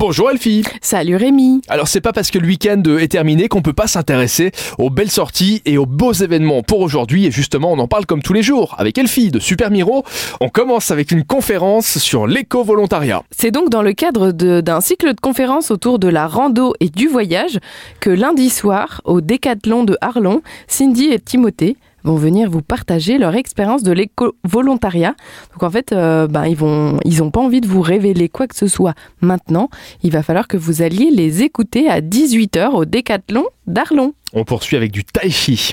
Bonjour Elfie Salut Rémi Alors c'est pas parce que le week-end est terminé qu'on peut pas s'intéresser aux belles sorties et aux beaux événements pour aujourd'hui et justement on en parle comme tous les jours avec Elfie de Super Miro. On commence avec une conférence sur l'éco-volontariat. C'est donc dans le cadre d'un cycle de conférences autour de la rando et du voyage que lundi soir, au Décathlon de Arlon, Cindy et Timothée vont venir vous partager leur expérience de l'éco-volontariat. Donc en fait, euh, ben, ils vont, ils n'ont pas envie de vous révéler quoi que ce soit maintenant. Il va falloir que vous alliez les écouter à 18h au Décathlon d'Arlon. On poursuit avec du tai chi.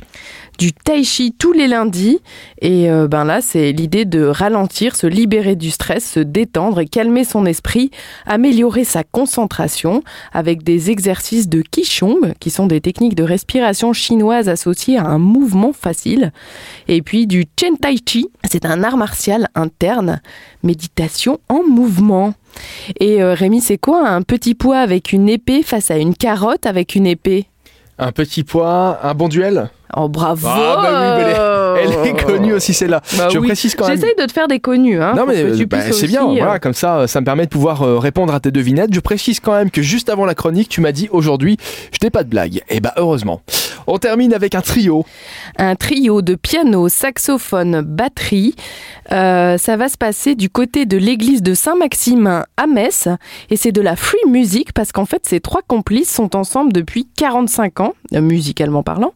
Du tai chi tous les lundis. Et euh, ben là, c'est l'idée de ralentir, se libérer du stress, se détendre et calmer son esprit, améliorer sa concentration avec des exercices de Qigong, qui sont des techniques de respiration chinoise associées à un mouvement facile. Et puis du Chen Tai Chi, c'est un art martial interne, méditation en mouvement. Et euh, Rémi, c'est quoi un petit poids avec une épée face à une carotte avec une épée? Un petit poids, un bon duel? Oh bravo ah, bah elle, est, connue aussi celle-là. Bah je précise quand même. J'essaye de te faire des connus. Hein, non mais bah, c'est bien, voilà, euh, comme ça, ça me permet de pouvoir euh, répondre à tes devinettes. Je précise quand même que juste avant la chronique, tu m'as dit aujourd'hui, je n'ai pas de blague. Et eh bah heureusement. On termine avec un trio. Un trio de piano, saxophone, batterie. Euh, ça va se passer du côté de l'église de Saint-Maximin à Metz. Et c'est de la free music parce qu'en fait, ces trois complices sont ensemble depuis 45 ans, musicalement parlant.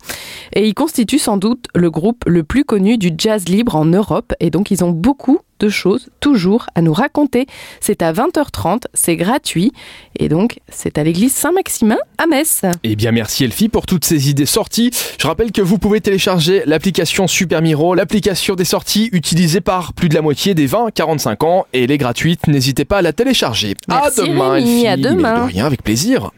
Et ils constituent sans doute le groupe le plus connu du jazz libre en Europe. Et donc, ils ont beaucoup de choses toujours à nous raconter. C'est à 20h30, c'est gratuit et donc c'est à l'église Saint-Maximin à Metz. Eh bien merci Elfie pour toutes ces idées sorties. Je rappelle que vous pouvez télécharger l'application Super Miro, l'application des sorties utilisée par plus de la moitié des 20-45 ans et elle est gratuite. N'hésitez pas à la télécharger. Merci à demain Elfie. À demain. de rien avec plaisir.